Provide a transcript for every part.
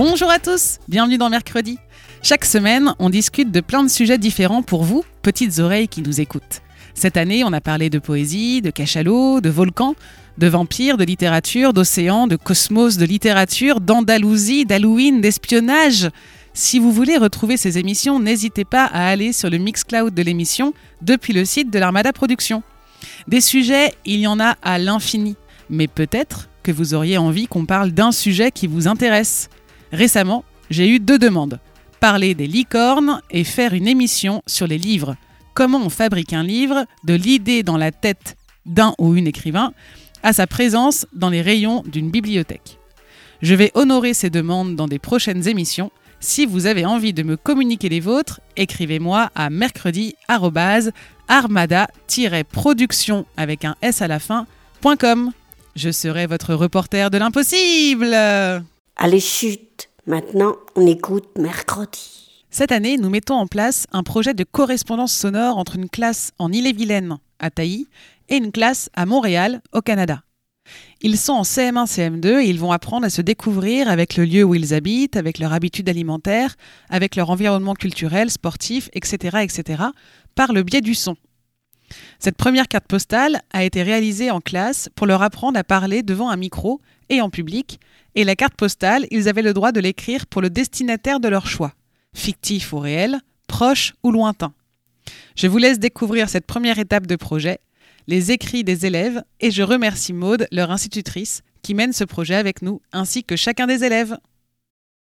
Bonjour à tous, bienvenue dans Mercredi. Chaque semaine, on discute de plein de sujets différents pour vous, petites oreilles qui nous écoutent. Cette année, on a parlé de poésie, de cachalot, de volcans, de vampires, de littérature, d'océan, de cosmos, de littérature, d'Andalousie, d'Halloween, d'espionnage. Si vous voulez retrouver ces émissions, n'hésitez pas à aller sur le Mixcloud de l'émission depuis le site de l'Armada Productions. Des sujets, il y en a à l'infini, mais peut-être que vous auriez envie qu'on parle d'un sujet qui vous intéresse. Récemment, j'ai eu deux demandes. Parler des licornes et faire une émission sur les livres. Comment on fabrique un livre de l'idée dans la tête d'un ou une écrivain à sa présence dans les rayons d'une bibliothèque. Je vais honorer ces demandes dans des prochaines émissions. Si vous avez envie de me communiquer les vôtres, écrivez-moi à mercredi armada-production avec un S à la fin.com. Je serai votre reporter de l'impossible. Allez, chute. Maintenant, on écoute mercredi. Cette année, nous mettons en place un projet de correspondance sonore entre une classe en Ille-et-Vilaine, à Tailly, et une classe à Montréal, au Canada. Ils sont en CM1, CM2 et ils vont apprendre à se découvrir avec le lieu où ils habitent, avec leur habitude alimentaire, avec leur environnement culturel, sportif, etc., etc., par le biais du son. Cette première carte postale a été réalisée en classe pour leur apprendre à parler devant un micro et en public, et la carte postale, ils avaient le droit de l'écrire pour le destinataire de leur choix, fictif ou réel, proche ou lointain. Je vous laisse découvrir cette première étape de projet les écrits des élèves et je remercie Maude, leur institutrice, qui mène ce projet avec nous, ainsi que chacun des élèves.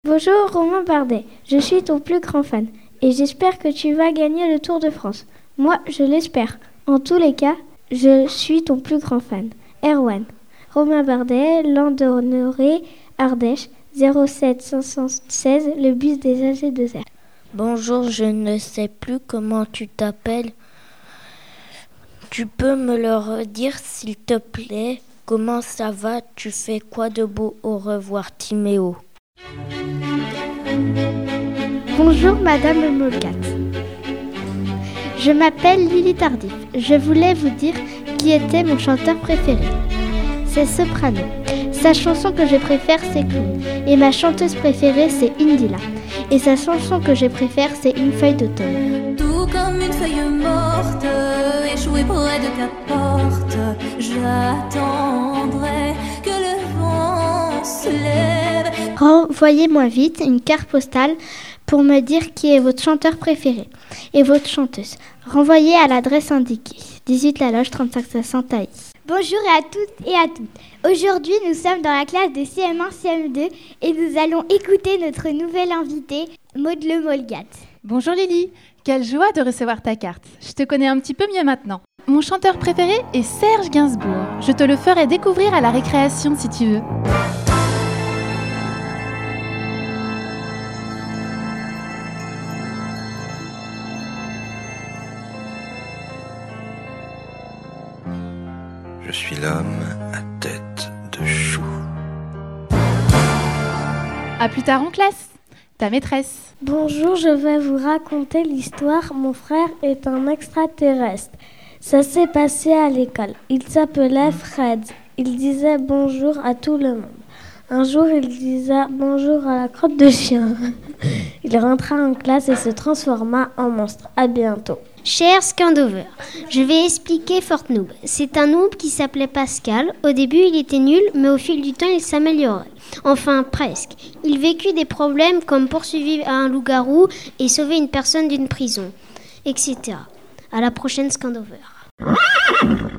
Bonjour Romain Bardet, je suis ton plus grand fan et j'espère que tu vas gagner le Tour de France. Moi, je l'espère. En tous les cas, je suis ton plus grand fan. Erwan. Romain Bardet, Landonneré, Ardèche, 07 516, le bus des AG2R. Bonjour, je ne sais plus comment tu t'appelles. Tu peux me le redire s'il te plaît? Comment ça va? Tu fais quoi de beau? Au revoir Timéo. Bonjour Madame Molcat. Je m'appelle Lily Tardif. Je voulais vous dire qui était mon chanteur préféré. C'est Soprano. Sa chanson que je préfère, c'est Clown. Et ma chanteuse préférée, c'est Indila. Et sa chanson que je préfère, c'est Une feuille d'automne. Tout comme une feuille morte, échouée près de ta porte, j'attendrai que le vent se lève. Renvoyez-moi vite une carte postale pour me dire qui est votre chanteur préféré et votre chanteuse. Renvoyez à l'adresse indiquée. 18 La Loge 35 500 Thaïs. Bonjour à toutes et à toutes. Aujourd'hui, nous sommes dans la classe de CM1, CM2 et nous allons écouter notre nouvelle invitée, Maud Le Molgat. Bonjour Lily, quelle joie de recevoir ta carte. Je te connais un petit peu mieux maintenant. Mon chanteur préféré est Serge Gainsbourg. Je te le ferai découvrir à la récréation si tu veux. L'homme à tête de chou. À plus tard en classe, ta maîtresse. Bonjour, je vais vous raconter l'histoire. Mon frère est un extraterrestre. Ça s'est passé à l'école. Il s'appelait Fred. Il disait bonjour à tout le monde. Un jour, il disait bonjour à la crotte de chien. Il rentra en classe et se transforma en monstre. À bientôt. Cher Scandover, je vais expliquer Fortnoob. C'est un noob qui s'appelait Pascal. Au début, il était nul, mais au fil du temps, il s'améliorait. Enfin, presque. Il vécut des problèmes comme poursuivre un loup-garou et sauver une personne d'une prison, etc. À la prochaine Scandover.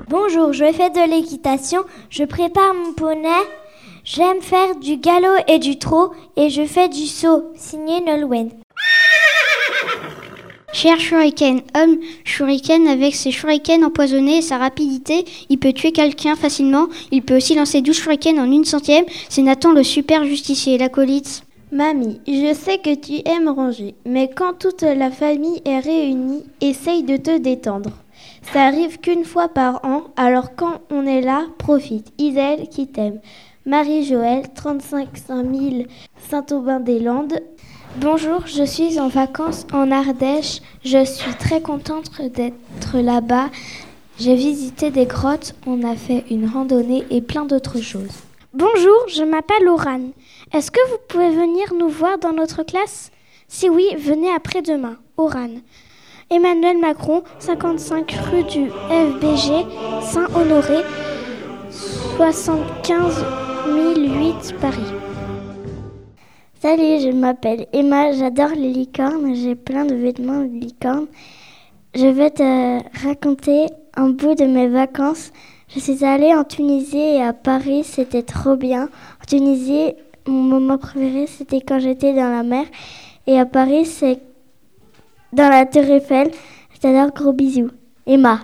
Bonjour, je fais de l'équitation, je prépare mon poney, j'aime faire du galop et du trot et je fais du saut, signé Nolwenn. Cher Shuriken, homme Shuriken avec ses Shurikens empoisonnés et sa rapidité, il peut tuer quelqu'un facilement. Il peut aussi lancer 12 Shurikens en une centième. C'est Nathan le super justicier, l'acolyte. Mamie, je sais que tu aimes ranger, mais quand toute la famille est réunie, essaye de te détendre. Ça arrive qu'une fois par an, alors quand on est là, profite. Iselle qui t'aime. Marie-Joël, 35 000 Saint-Aubin-des-Landes. Bonjour, je suis en vacances en Ardèche. Je suis très contente d'être là-bas. J'ai visité des grottes, on a fait une randonnée et plein d'autres choses. Bonjour, je m'appelle Oran. Est-ce que vous pouvez venir nous voir dans notre classe? Si oui, venez après-demain. Oran. Emmanuel Macron, 55 rue du FBG, Saint-Honoré, 75 008 Paris. Salut, je m'appelle Emma, j'adore les licornes, j'ai plein de vêtements de licornes. Je vais te raconter un bout de mes vacances. Je suis allée en Tunisie et à Paris, c'était trop bien. En Tunisie, mon moment préféré, c'était quand j'étais dans la mer. Et à Paris, c'est dans la Tour Eiffel. Je gros bisous. Emma.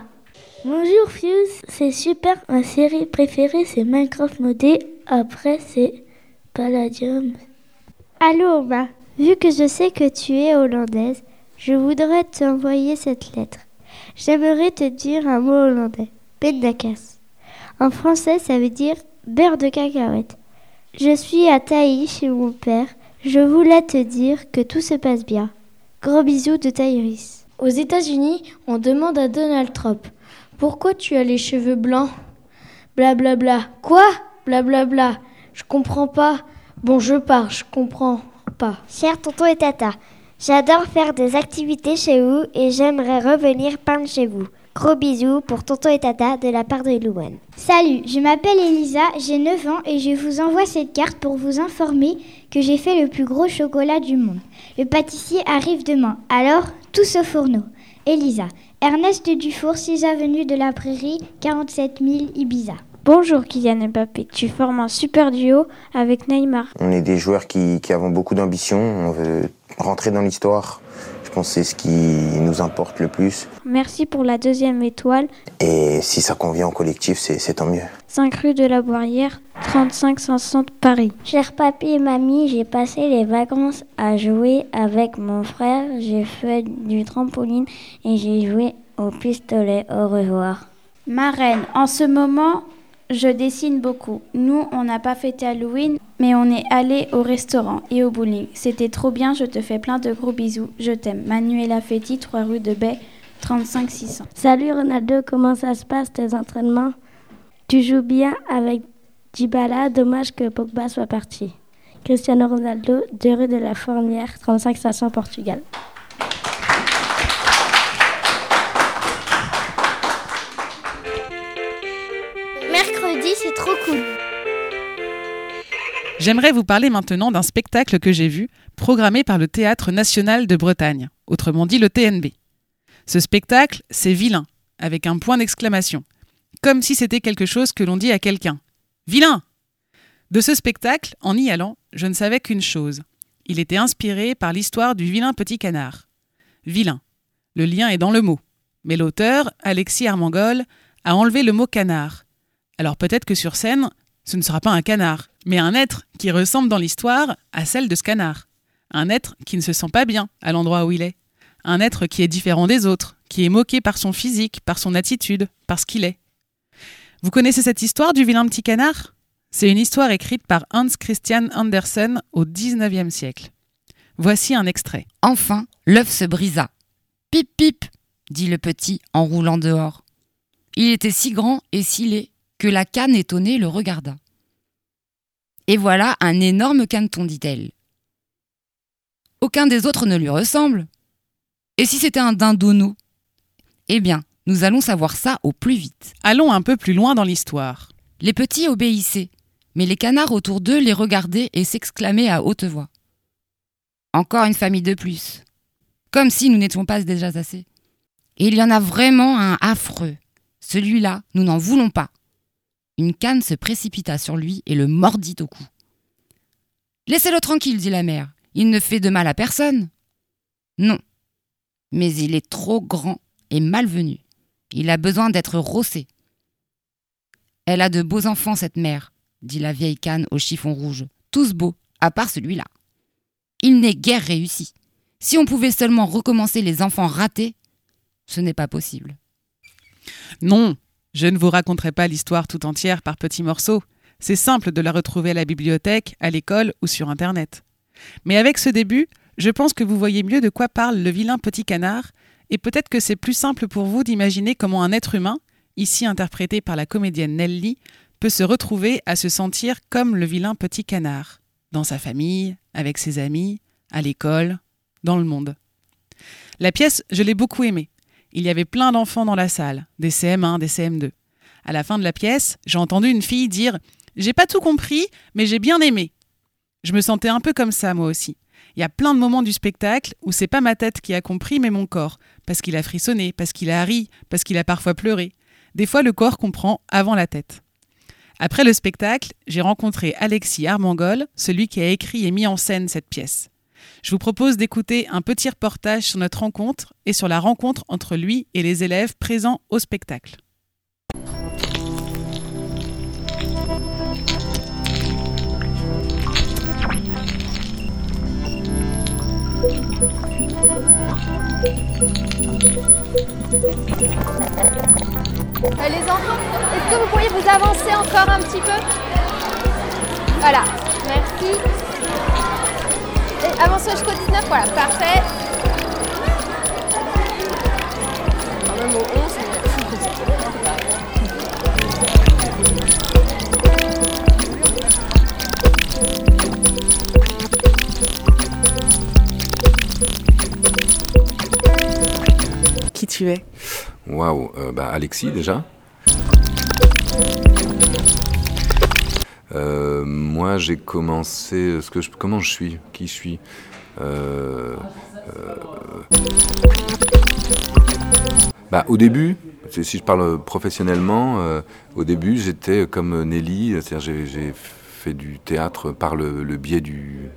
Bonjour Fuse, c'est super. Ma série préférée, c'est Minecraft modé. Après, c'est Palladium. Allô, Emma. Vu que je sais que tu es hollandaise, je voudrais t'envoyer cette lettre. J'aimerais te dire un mot hollandais. Pendakas. En français, ça veut dire beurre de cacahuète. Je suis à Taï chez mon père. Je voulais te dire que tout se passe bien. Gros bisous de Taïris. Aux États-Unis, on demande à Donald Trump Pourquoi tu as les cheveux blancs? Blablabla. Bla bla. Quoi? Blablabla. Bla bla. Je comprends pas. Bon, je pars, je comprends pas. Cher tonton et tata, j'adore faire des activités chez vous et j'aimerais revenir peindre chez vous. Gros bisous pour tonton et tata de la part de Louane. Salut, je m'appelle Elisa, j'ai 9 ans et je vous envoie cette carte pour vous informer que j'ai fait le plus gros chocolat du monde. Le pâtissier arrive demain, alors tous au fourneau. Elisa, Ernest Dufour, 6 avenue de la Prairie, 47 000 Ibiza. Bonjour Kylian Mbappé, tu formes un super duo avec Neymar. On est des joueurs qui, qui avons beaucoup d'ambition, on veut rentrer dans l'histoire. Je pense que c'est ce qui nous importe le plus. Merci pour la deuxième étoile. Et si ça convient au collectif, c'est tant mieux. 5 rue de la Boirière, 35 560 Paris. Cher papy et mamie, j'ai passé les vacances à jouer avec mon frère. J'ai fait du trampoline et j'ai joué au pistolet. Au revoir. Ma reine, en ce moment, je dessine beaucoup. Nous, on n'a pas fêté Halloween, mais on est allé au restaurant et au bowling. C'était trop bien, je te fais plein de gros bisous. Je t'aime. Manuela Fetti, 3 rue de Baie, 35 600. Salut Ronaldo, comment ça se passe tes entraînements? Tu joues bien avec Dybala, dommage que Pogba soit parti. Cristiano Ronaldo, 2 rue de la Fournière, 35 500 Portugal. J'aimerais vous parler maintenant d'un spectacle que j'ai vu, programmé par le Théâtre national de Bretagne, autrement dit le TNB. Ce spectacle, c'est vilain, avec un point d'exclamation, comme si c'était quelque chose que l'on dit à quelqu'un. Vilain De ce spectacle, en y allant, je ne savais qu'une chose. Il était inspiré par l'histoire du vilain petit canard. Vilain. Le lien est dans le mot. Mais l'auteur, Alexis Armangol, a enlevé le mot canard. Alors peut-être que sur scène, ce ne sera pas un canard, mais un être qui ressemble dans l'histoire à celle de ce canard. Un être qui ne se sent pas bien à l'endroit où il est. Un être qui est différent des autres, qui est moqué par son physique, par son attitude, par ce qu'il est. Vous connaissez cette histoire du vilain petit canard? C'est une histoire écrite par Hans Christian Andersen au XIXe siècle. Voici un extrait. Enfin, l'œuf se brisa. Pip pip, dit le petit en roulant dehors. Il était si grand et si laid que la canne étonnée le regarda. Et voilà un énorme caneton, dit-elle. Aucun des autres ne lui ressemble. Et si c'était un dindonneau Eh bien, nous allons savoir ça au plus vite. Allons un peu plus loin dans l'histoire. Les petits obéissaient, mais les canards autour d'eux les regardaient et s'exclamaient à haute voix. Encore une famille de plus. Comme si nous n'étions pas déjà assez. Et il y en a vraiment un affreux. Celui-là, nous n'en voulons pas. Une canne se précipita sur lui et le mordit au cou. Laissez-le tranquille, dit la mère. Il ne fait de mal à personne. Non. Mais il est trop grand et malvenu. Il a besoin d'être rossé. Elle a de beaux enfants, cette mère, dit la vieille canne au chiffon rouge. Tous beaux, à part celui-là. Il n'est guère réussi. Si on pouvait seulement recommencer les enfants ratés, ce n'est pas possible. Non, je ne vous raconterai pas l'histoire tout entière par petits morceaux. C'est simple de la retrouver à la bibliothèque, à l'école ou sur Internet. Mais avec ce début, je pense que vous voyez mieux de quoi parle le vilain petit canard, et peut-être que c'est plus simple pour vous d'imaginer comment un être humain, ici interprété par la comédienne Nelly, peut se retrouver à se sentir comme le vilain petit canard, dans sa famille, avec ses amis, à l'école, dans le monde. La pièce, je l'ai beaucoup aimée. Il y avait plein d'enfants dans la salle, des CM1, des CM2. À la fin de la pièce, j'ai entendu une fille dire J'ai pas tout compris, mais j'ai bien aimé. Je me sentais un peu comme ça, moi aussi. Il y a plein de moments du spectacle où c'est pas ma tête qui a compris, mais mon corps, parce qu'il a frissonné, parce qu'il a ri, parce qu'il a parfois pleuré. Des fois, le corps comprend avant la tête. Après le spectacle, j'ai rencontré Alexis Armangol, celui qui a écrit et mis en scène cette pièce. Je vous propose d'écouter un petit reportage sur notre rencontre et sur la rencontre entre lui et les élèves présents au spectacle. Euh, les enfants, est-ce que vous pourriez vous avancer encore un petit peu? Voilà, merci. Avancez jusqu'au 19, voilà, parfait. Quand même au 11, Qui tu es? Waouh, euh, bah Alexis déjà. Euh, moi, j'ai commencé. Je, comment je suis? Qui je suis? Euh, bah, Au début, si je parle professionnellement, au début, j'étais comme Nelly, j'ai fait du théâtre par le, biais du,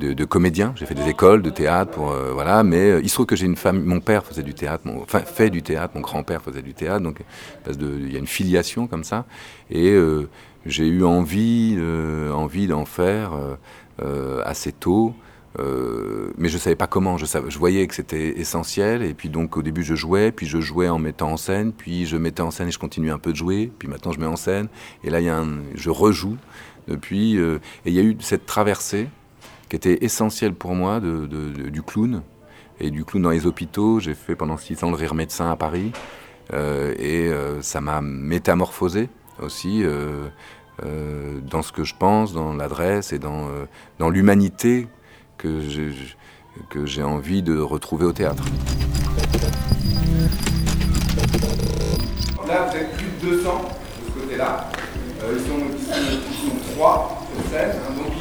de, de comédien. J'ai fait des écoles de théâtre euh, voilà, mais euh, il se trouve que j'ai une famille. Mon père faisait du théâtre, mon, enfin fait du théâtre. Mon grand-père faisait du théâtre, donc il y a une filiation comme ça. Et euh, j'ai eu envie, envie d'en faire assez tôt. mais je savais pas comment. Je, savais, je voyais que c'était essentiel. Et puis donc au début je jouais, puis je jouais en mettant en scène, puis je mettais en scène et je continuais un peu de jouer. Puis maintenant je mets en scène. Et là il y a un, je rejoue depuis. et il y a eu cette traversée qui était essentiel pour moi de, de, du clown. Et du clown dans les hôpitaux, j'ai fait pendant six ans le rire médecin à Paris. Euh, et euh, ça m'a métamorphosé aussi euh, euh, dans ce que je pense, dans l'adresse et dans, euh, dans l'humanité que j'ai, que j'ai envie de retrouver au théâtre. Là, vous êtes plus de 200 de ce côté-là. ils, sont, ils, trois sur scène. Hein, donc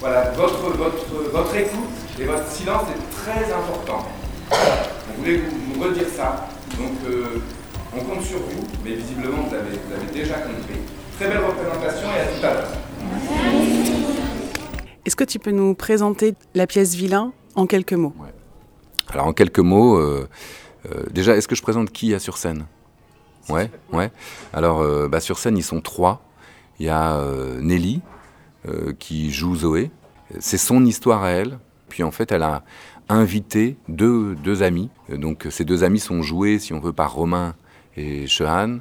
voilà, votre, votre, votre écoute et votre silence est très important. On voulait vous, redire ça. Donc, on compte sur vous, mais visiblement, vous avez, vous avez déjà compris. Très belle représentation et à tout à l'heure. Est-ce que tu peux nous présenter la pièce Vilain en quelques mots? Ouais. Alors, en quelques mots, euh, euh, déjà, est-ce que je présente qui y a sur scène? Ouais, ouais. Alors, euh, bah, sur scène, ils sont trois. Il y a euh, Nelly, euh, qui joue Zoé. C'est son histoire à elle. Puis en fait, elle a invité deux, deux amis. Donc ces deux amis sont joués, si on veut, par Romain et Shehan.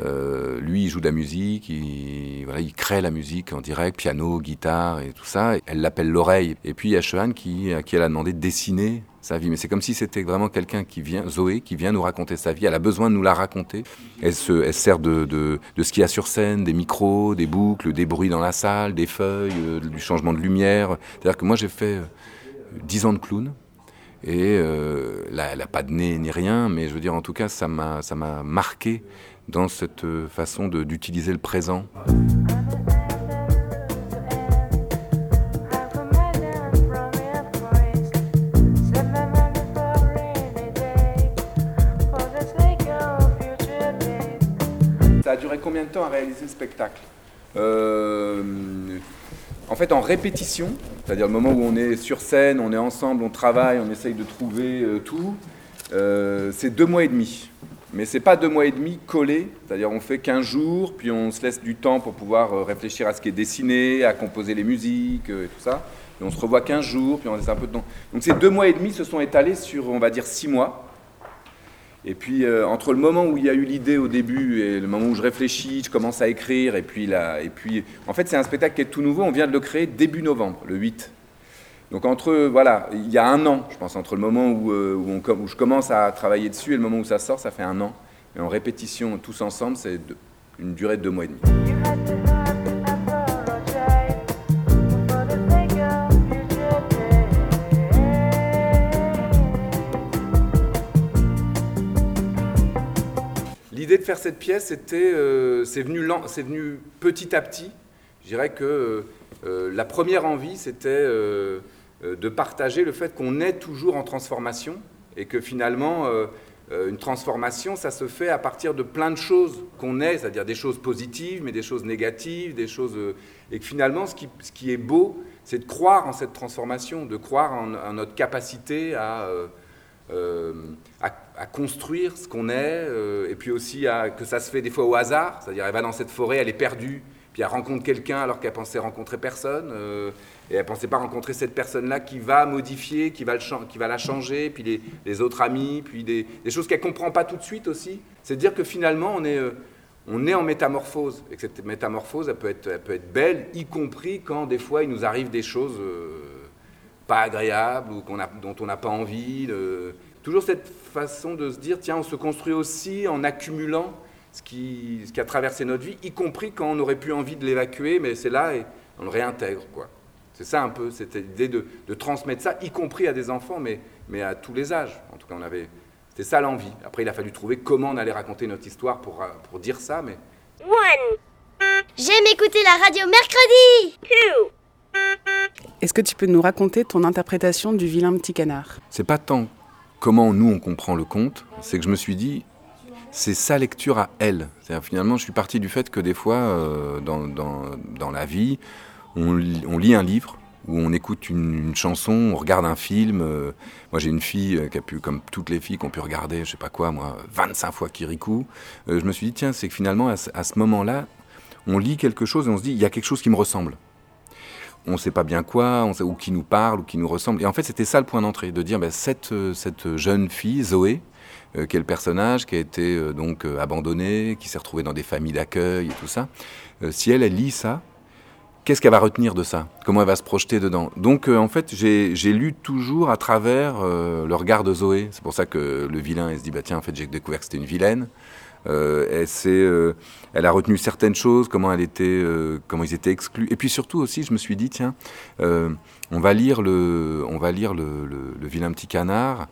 Euh, lui, il joue de la musique, il, crée la musique en direct, piano, guitare et tout ça. Elle l'appelle l'oreille. Et puis il y a Shehan qui, à qui elle a demandé de dessiner sa vie. Mais c'est comme si c'était vraiment quelqu'un qui vient, Zoé, qui vient nous raconter sa vie. Elle a besoin de nous la raconter. Elle se, elle sert de, de, ce qu'il y a sur scène, des micros, des boucles, des bruits dans la salle, des feuilles, euh, du changement de lumière. C'est-à-dire que moi, j'ai fait dix ans de clown. Et euh, là, elle n'a pas de nez ni rien, mais je veux dire, en tout cas, ça m'a, marqué dans cette façon d'utiliser le présent. Ça a duré combien de temps à réaliser le spectacle? Euh, En fait, en répétition, c'est-à-dire le moment où on est sur scène, on est ensemble, on travaille, on essaye de trouver euh, tout. euh, c'est deux mois et demi. Mais c'est pas deux mois et demi collés, c'est-à-dire on fait 15 jours, puis on se laisse du temps pour pouvoir euh, réfléchir à ce qui est dessiné, à composer les musiques et tout ça. Et on se revoit 15 jours, puis on laisse un peu de temps. Donc ces deux mois et demi se sont étalés sur, on va dire, six mois. Et puis euh, entre le moment où il y a eu l'idée au début et le moment où je réfléchis, je commence à écrire, et puis là, et puis en fait c'est un spectacle qui est tout nouveau. On vient de le créer début novembre, le 8. Donc entre, voilà, il y a un an, je pense, entre le moment où, euh, où, je commence à travailler dessus et le moment où ça sort, ça fait un an. Et en répétition tous ensemble, c'est une durée de deux mois et demi. De faire cette pièce, c'était, euh, c'est venu, venu, petit à petit. Je dirais que euh, la première envie, c'était euh, de partager le fait qu'on est toujours en transformation et que finalement, euh, une transformation, ça se fait à partir de plein de choses qu'on est, c'est-à-dire des choses positives, mais des choses négatives, des choses. et que finalement, ce qui, ce qui est beau, c'est de croire en cette transformation, de croire en, notre capacité. Euh, à, à, construire ce qu'on est, euh, et puis aussi à, que ça se fait des fois au hasard, c'est-à-dire elle va dans cette forêt, elle est perdue, puis elle rencontre quelqu'un alors qu'elle pensait rencontrer personne, euh, et elle pensait pas rencontrer cette personne-là qui va modifier, qui va, le, qui va la changer, puis les, les autres amis, puis des, choses qu'elle comprend pas tout de suite aussi. C'est dire que finalement on est, on est en métamorphose, et que cette métamorphose elle peut être, elle peut être belle, y compris quand des fois il nous arrive des choses pas agréable ou qu'on a, dont on n'a pas envie. Toujours cette façon de se dire, tiens, on se construit aussi en accumulant ce qui, ce qui a traversé notre vie, y compris quand on aurait pu envie de l'évacuer, mais c'est là et on le réintègre. quoi. C'est ça un peu, cette idée de, de, transmettre ça, y compris à des enfants, mais, mais à tous les âges. En tout cas, on avait, c'était ça l'envie. Après, il a fallu trouver comment on allait raconter notre histoire pour, pour dire ça, mais... One. J'aime écouter la radio mercredi. Two. Est-ce que tu peux nous raconter ton interprétation du vilain petit canard? C'est pas tant comment nous on comprend le conte, c'est que je me suis dit, c'est sa lecture à elle. Finalement, je suis parti du fait que des fois, euh, dans, dans, la vie, on, lit un livre, ou on écoute une, chanson, on regarde un film. Euh, moi, j'ai une fille euh, qui a pu, comme toutes les filles, qui ont pu regarder, je sais pas quoi, moi, 25 fois Kirikou. Je me suis dit, tiens, c'est que finalement, à, à ce moment-là, on lit quelque chose et on se dit, il y a quelque chose qui me ressemble on ne sait pas bien quoi, on sait, ou qui nous parle, ou qui nous ressemble. Et en fait, c'était ça le point d'entrée, de dire, ben, cette, cette jeune fille, Zoé, euh, le personnage, qui a été euh, donc euh, abandonnée, qui s'est retrouvée dans des familles d'accueil et tout ça, si elle, elle lit ça, qu'est-ce qu'elle va retenir de ça? Comment elle va se projeter dedans? Donc, en fait, j'ai lu toujours à travers le regard de Zoé. C'est pour ça que le vilain, il se dit, bah tiens, en fait, j'ai découvert que c'était une vilaine. Euh, elle, euh, elle, a retenu certaines choses, euh, comment ils étaient exclus. Et puis surtout aussi, je me suis dit, tiens, on va lire le, on va lire le vilain petit canard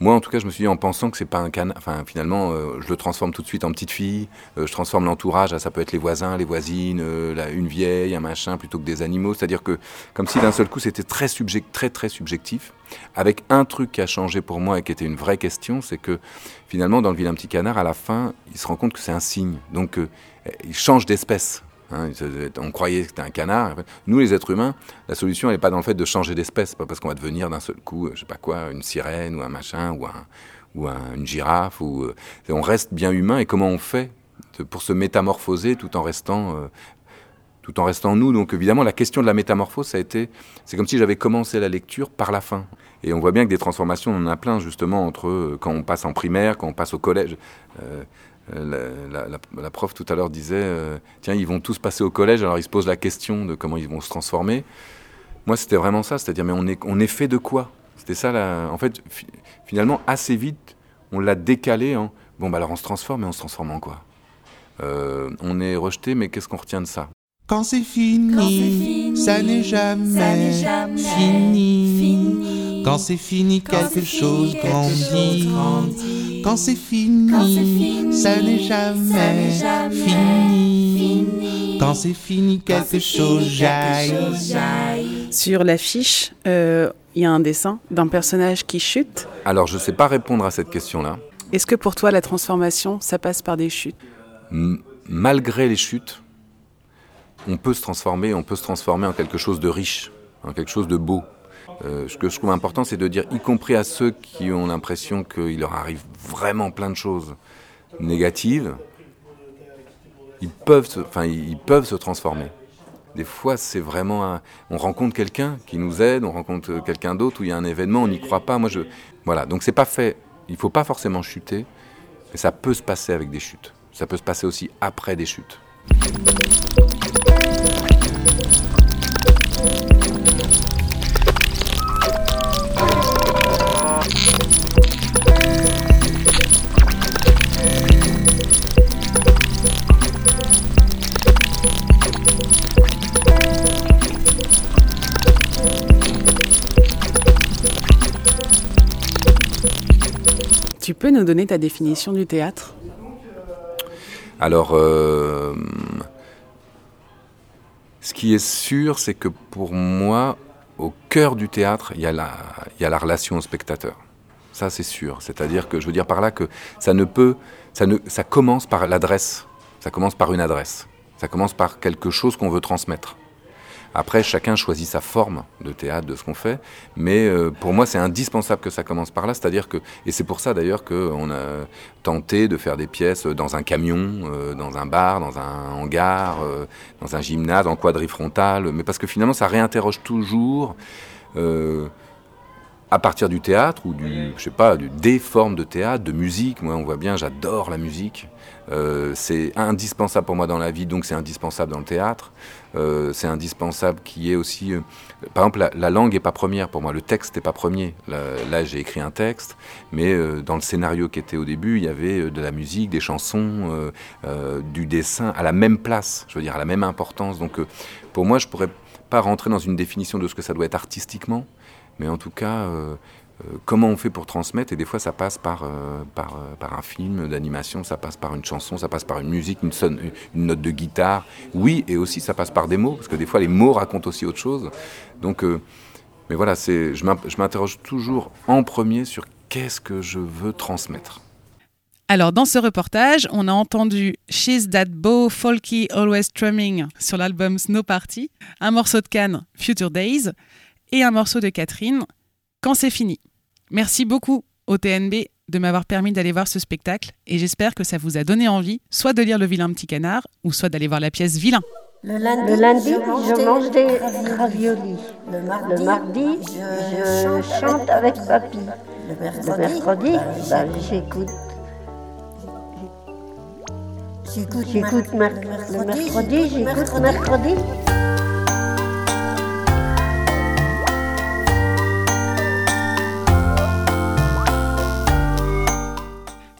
moi, en tout cas, je me suis dit en pensant que c'est pas un canard. Enfin, finalement, euh, je le transforme tout de suite en petite fille. Euh, je transforme l'entourage. Ça peut être les voisins, les voisines, euh, une vieille, un machin, plutôt que des animaux. C'est-à-dire que, comme si d'un seul coup, c'était très, subject, très, très subjectif. Avec un truc qui a changé pour moi et qui était une vraie question, c'est que finalement, dans le vilain petit canard, à la fin, il se rend compte que c'est un signe. Donc, il change d'espèce. Hein, on croyait que c'était un canard. Nous, les êtres humains, la solution, n'est pas dans le fait de changer d'espèce. pas parce qu'on va devenir d'un seul coup, je sais pas quoi, une sirène ou un machin ou, un, une girafe. Ou, euh, on reste bien humain. Et comment on fait pour se métamorphoser tout en restant euh, tout en restant nous? Donc évidemment, la question de la métamorphose, a été, c'est comme si j'avais commencé la lecture par la fin. Et on voit bien que des transformations, on en a plein justement entre euh, quand on passe en primaire, quand on passe au collège. Euh, la, la, la, prof tout à l'heure disait euh, tiens ils vont tous passer au collège alors ils se posent la question de comment ils vont se transformer moi c'était vraiment ça c'est-à-dire mais on est on est fait de quoi? C'était ça la... en fait fi finalement assez vite on l'a décalé en bon bah alors on se transforme mais on se transforme en quoi? Euh, on est rejeté mais qu'est-ce qu'on retient de ça? Quand c'est fini, fini, ça n'est jamais, jamais, fini. fini. Quand c'est fini, quelque, chose grandit. Quand c'est fini, fini, ça n'est jamais, jamais, fini. Quand c'est fini, quelque chose jaillit. Sur l'affiche, il euh, y a un dessin d'un personnage qui chute. Alors, je ne sais pas répondre à cette question-là. Est-ce que pour toi, la transformation, ça passe par des chutes? M Malgré les chutes, on peut se transformer, on peut se transformer en quelque chose de riche, en quelque chose de beau. Euh, ce que je trouve important, c'est de dire, y compris à ceux qui ont l'impression qu'il leur arrive vraiment plein de choses négatives, ils peuvent se, enfin, ils peuvent se transformer. Des fois, c'est vraiment on rencontre quelqu'un qui nous aide, on rencontre quelqu'un d'autre où il y a un événement, on n'y croit pas. Moi, je voilà, donc c'est pas fait. Il faut pas forcément chuter, mais ça peut se passer avec des chutes. Ça peut se passer aussi après des chutes. Nous donner ta définition du théâtre? Alors, euh, ce qui est sûr, c'est que pour moi, au cœur du théâtre, il y a la, relation au spectateur. Ça, c'est sûr. C'est-à-dire que je veux dire par là que ça ne peut, ça commence par l'adresse. Ça commence par une adresse. Ça commence par quelque chose qu'on veut transmettre. Après, chacun choisit sa forme de théâtre, de ce qu'on fait, mais euh, pour moi, c'est indispensable que ça commence par là. C'est-à-dire que, et c'est pour ça d'ailleurs qu'on a tenté de faire des pièces dans un camion, euh, dans un bar, dans un hangar, euh, dans un gymnase, en quadrifrontal, mais parce que finalement, ça réinterroge toujours à partir du théâtre ou du, je sais pas, du, des formes de théâtre, de musique. Moi, on voit bien, j'adore la musique. Euh, c'est indispensable pour moi dans la vie, donc c'est indispensable dans le théâtre. Euh, c'est indispensable qu'il y ait aussi, euh, par exemple, la, la langue est pas première pour moi, le texte n'est pas premier. Là, là j'ai écrit un texte, mais dans le scénario qui était au début, il y avait de la musique, des chansons, du dessin à la même place, je veux dire à la même importance. Donc, pour moi, je pourrais pas rentrer dans une définition de ce que ça doit être artistiquement, mais en tout cas, euh, euh, comment on fait pour transmettre Et des fois, ça passe par, euh, par, un film d'animation, ça passe par une chanson, ça passe par une musique, une, note de guitare. Oui, et aussi, ça passe par des mots, parce que des fois, les mots racontent aussi autre chose. Donc, mais voilà, je m'interroge toujours en premier sur qu'est-ce que je veux transmettre. Alors, dans ce reportage, on a entendu She's That Beau Folky Always Strumming sur l'album Snow Party, un morceau de Cannes, Future Days, et un morceau de Catherine, Quand c'est fini. Merci beaucoup au TNB de m'avoir permis d'aller voir ce spectacle et j'espère que ça vous a donné envie soit de lire Le vilain petit canard ou soit d'aller voir la pièce Vilain. Le lundi, le lundi je, mange je mange des, des raviolis. Le mardi, le mardi je, je, chante avec papy. Le mercredi, mercredi bah, j'écoute. J'écoute mer le mercredi, j'écoute mercredi.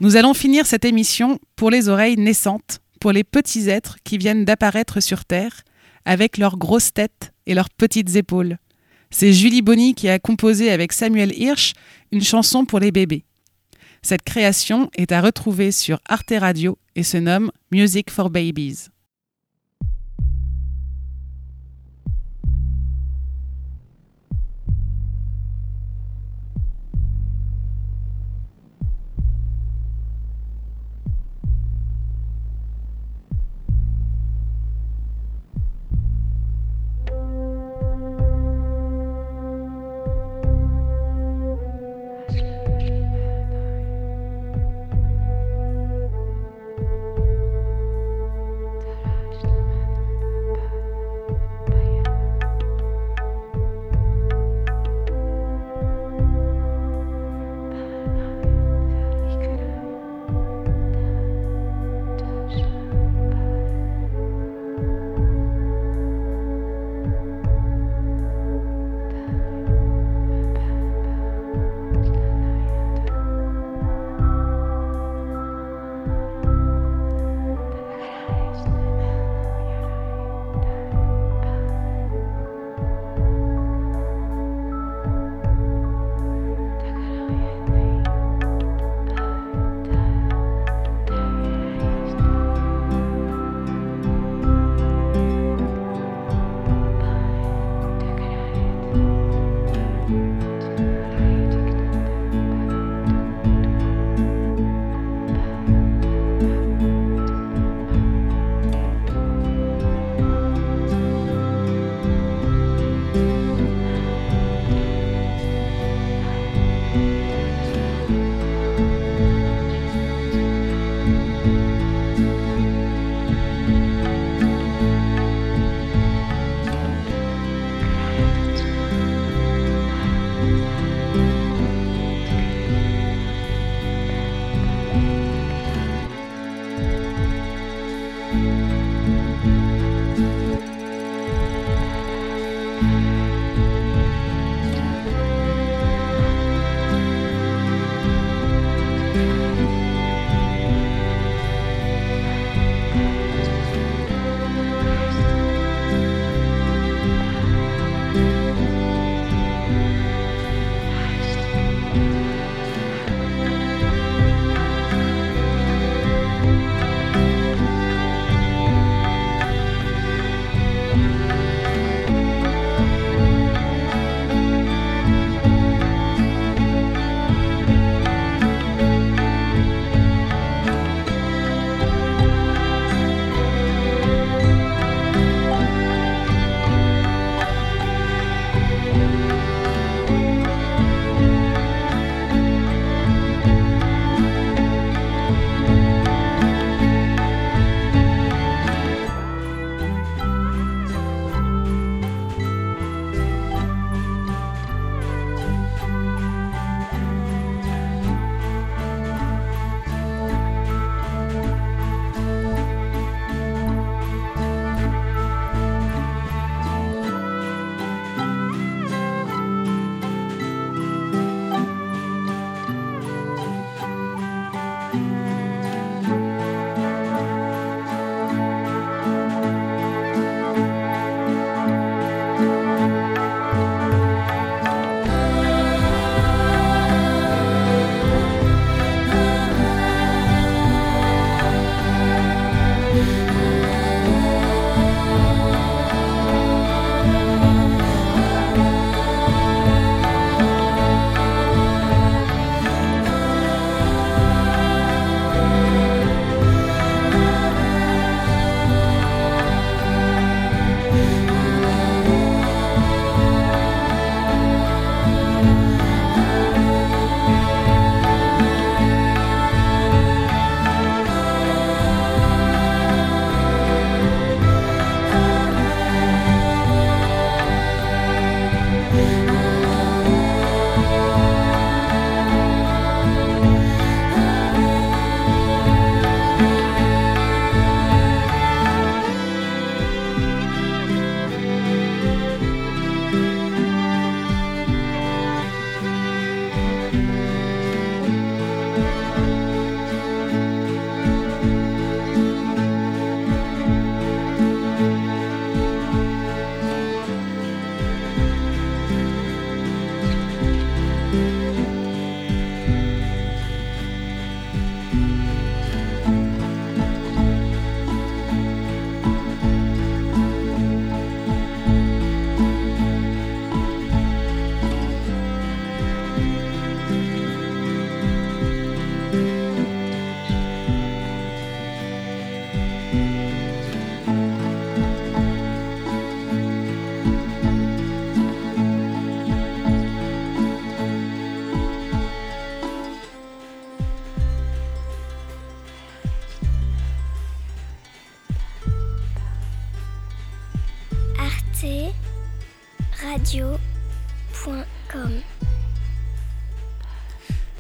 Nous allons finir cette émission pour les oreilles naissantes, pour les petits êtres qui viennent d'apparaître sur Terre, avec leurs grosses têtes et leurs petites épaules. C'est Julie Bonny qui a composé avec Samuel Hirsch une chanson pour les bébés. Cette création est à retrouver sur Arte Radio et se nomme Music for Babies.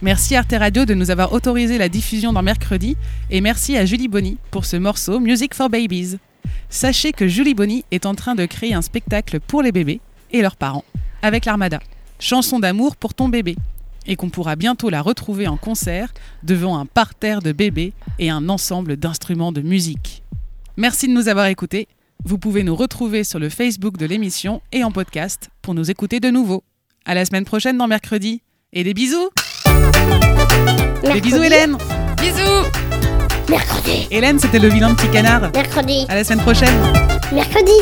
Merci Arte Radio de nous avoir autorisé la diffusion dans mercredi et merci à Julie Bonny pour ce morceau Music for Babies. Sachez que Julie Bonny est en train de créer un spectacle pour les bébés et leurs parents avec l'Armada, chanson d'amour pour ton bébé, et qu'on pourra bientôt la retrouver en concert devant un parterre de bébés et un ensemble d'instruments de musique. Merci de nous avoir écoutés. Vous pouvez nous retrouver sur le Facebook de l'émission et en podcast pour nous écouter de nouveau. À la semaine prochaine dans mercredi et des bisous. Des bisous Hélène. Bisous. Mercredi. Hélène, c'était le vilain petit canard. Mercredi. À la semaine prochaine. Mercredi.